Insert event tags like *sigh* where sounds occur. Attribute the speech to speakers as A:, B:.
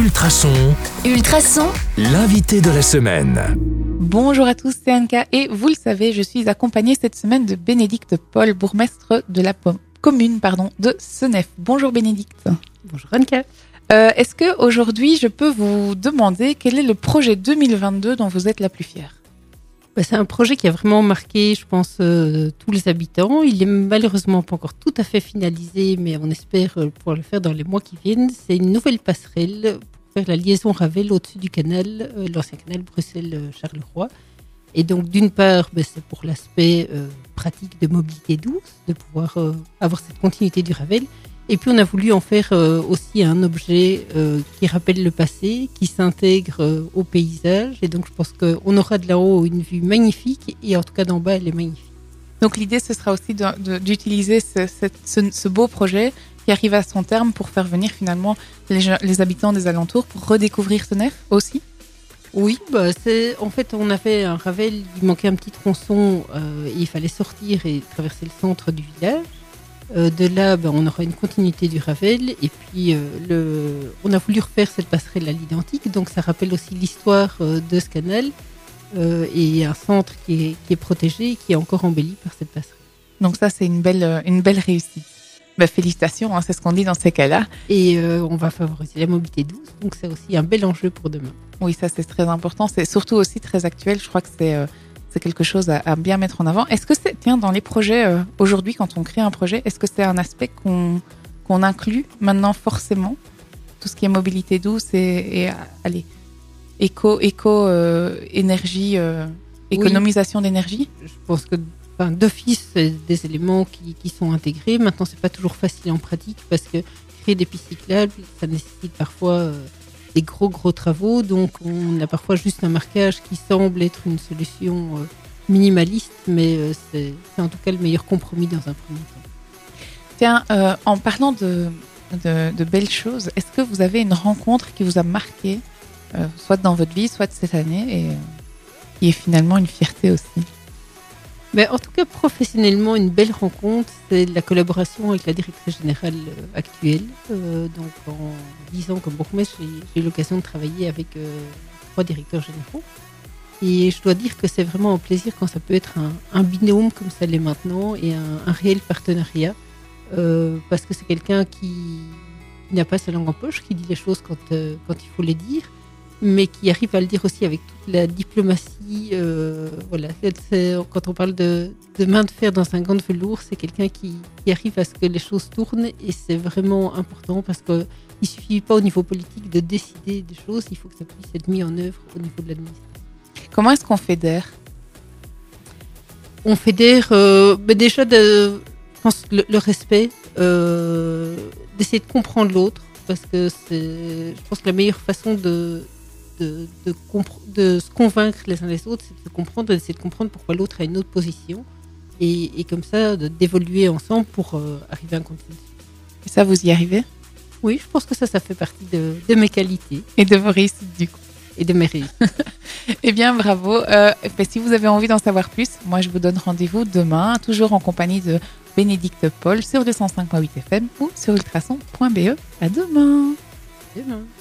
A: Ultrason,
B: Ultrason,
A: l'invité de la semaine.
C: Bonjour à tous, c'est Anka et vous le savez, je suis accompagnée cette semaine de Bénédicte Paul, bourgmestre de la commune pardon, de Senef. Bonjour Bénédicte.
D: Bonjour Anka.
C: Euh, Est-ce que aujourd'hui je peux vous demander quel est le projet 2022 dont vous êtes la plus fière?
D: Bah, c'est un projet qui a vraiment marqué, je pense, euh, tous les habitants. Il est malheureusement pas encore tout à fait finalisé, mais on espère euh, pouvoir le faire dans les mois qui viennent. C'est une nouvelle passerelle pour faire la liaison Ravel au-dessus du canal, euh, l'ancien canal Bruxelles-Charleroi. Et donc, d'une part, bah, c'est pour l'aspect pratique de mobilité douce, de pouvoir avoir cette continuité du Ravel. Et puis, on a voulu en faire euh, aussi un objet euh, qui rappelle le passé, qui s'intègre euh, au paysage. Et donc, je pense qu'on aura de là-haut une vue magnifique, et en tout cas d'en bas, elle est magnifique.
C: Donc l'idée ce sera aussi d'utiliser ce, cette- ce- ce beau projet qui arrive à son terme pour faire venir finalement les, habitants des alentours pour redécouvrir Senef aussi?
D: Oui, bah, c'est en fait, on avait un Ravel, il manquait un petit tronçon, et il fallait sortir et traverser le centre du village. Euh, de là, bah, on aura une continuité du Ravel, et puis euh, le, on a voulu refaire cette passerelle à l'identique, donc ça rappelle aussi l'histoire euh, de ce canal, et un centre qui est, qui est protégé et qui est encore embelli par cette passerelle.
C: Donc ça c'est une belle, une belle réussite. Bah, félicitations, hein, c'est ce qu'on dit dans ces cas-là.
D: Et on va favoriser la mobilité douce, donc c'est aussi un bel enjeu pour demain.
C: Oui, ça c'est très important. C'est surtout aussi très actuel. Je crois que c'est c'est quelque chose à, à bien mettre en avant. Est-ce que c'est tiens dans les projets euh, aujourd'hui quand on crée un projet, est-ce que c'est un aspect qu'on qu'on inclut maintenant forcément? Tout ce qui est mobilité douce et, et euh, allez éco éco euh, énergie euh, économisation d'énergie?
D: je pense que enfin, d'office, c'est des éléments qui, qui sont intégrés. Maintenant, c'est pas toujours facile en pratique parce que créer des pistes cyclables, ça nécessite parfois des gros gros travaux. Donc, on a parfois juste un marquage qui semble être une solution euh, minimaliste, mais euh, c'est en tout cas le meilleur compromis dans un premier temps.
C: Tiens, euh, en parlant de, belles choses, est-ce que vous avez une rencontre qui vous a marqué, soit dans votre vie, soit cette année, et qui est finalement une fierté aussi?
D: Mais en tout cas, professionnellement, une belle rencontre, c'est la collaboration avec la directrice générale euh, actuelle. Euh, donc, en 10 ans comme bourgmestre, j'ai eu l'occasion de travailler avec euh, trois directeurs généraux. Et je dois dire que c'est vraiment un plaisir quand ça peut être un, binôme comme ça l'est maintenant et un, réel partenariat. Parce que c'est quelqu'un qui, qui n'a pas sa langue en poche, qui dit les choses quand, quand il faut les dire, mais qui arrive à le dire aussi avec toute la diplomatie. euh, voilà, quand on parle de, de main de fer dans un gant de velours, c'est quelqu'un qui, qui arrive à ce que les choses tournent et c'est vraiment important parce que il suffit pas au niveau politique de décider des choses, il faut que ça puisse être mis en œuvre au niveau de l'administration.
C: Comment est-ce qu'on fédère?
D: On fédère euh, ben déjà de, je pense le, le respect, euh, d'essayer de comprendre l'autre, parce que c'est, je pense que la meilleure façon de de, de, compre- de se convaincre les uns les autres, c'est de se comprendre, d'essayer de comprendre pourquoi l'autre a une autre position, et, et comme ça de- d'évoluer ensemble pour euh, arriver à un consensus.
C: Et ça, vous y arrivez?
D: Oui, je pense que ça, ça fait partie de, de mes qualités
C: Et de vos réussites, du coup.
D: et de mes réussites. *laughs*
C: Eh bien, bravo. Euh, ben, si vous avez envie d'en savoir plus, moi, je vous donne rendez-vous demain, toujours en compagnie de Bénédicte Paul sur le 105.8 FM ou sur ultrason.be. À demain
D: Demain.